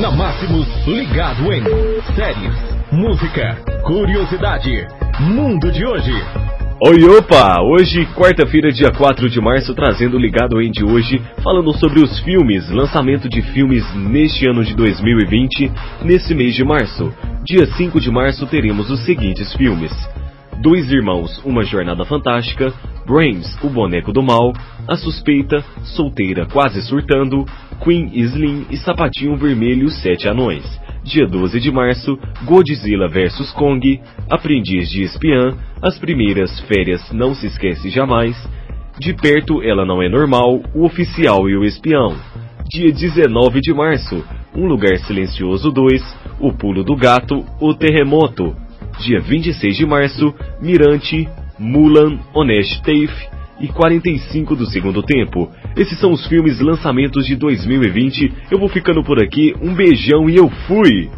Na Máximos, ligado em séries, música, curiosidade, mundo de hoje. Oi, opa! Hoje, quarta-feira, dia 4 de março, trazendo o Ligado em de hoje, falando sobre os filmes, lançamento de filmes neste ano de 2020, nesse mês de março. Dia 5 de março teremos os seguintes filmes. Dois Irmãos, Uma Jornada Fantástica, Brains, O Boneco do Mal, A Suspeita, Solteira Quase Surtando, Queen Slim e Sapatinho Vermelho Sete Anões. Dia 12 de março, Godzilla vs Kong, Aprendiz de Espiã, As Primeiras Férias Não Se Esquece Jamais, De Perto Ela Não É Normal, O Oficial e o Espião. Dia 19 de março, Um Lugar Silencioso 2, O Pulo do Gato, O Terremoto. Dia 26 de março, Mirante, Mulan, Honest Thief e 45 do segundo tempo. Esses são os filmes lançamentos de 2020. Eu vou ficando por aqui, um beijão e eu fui!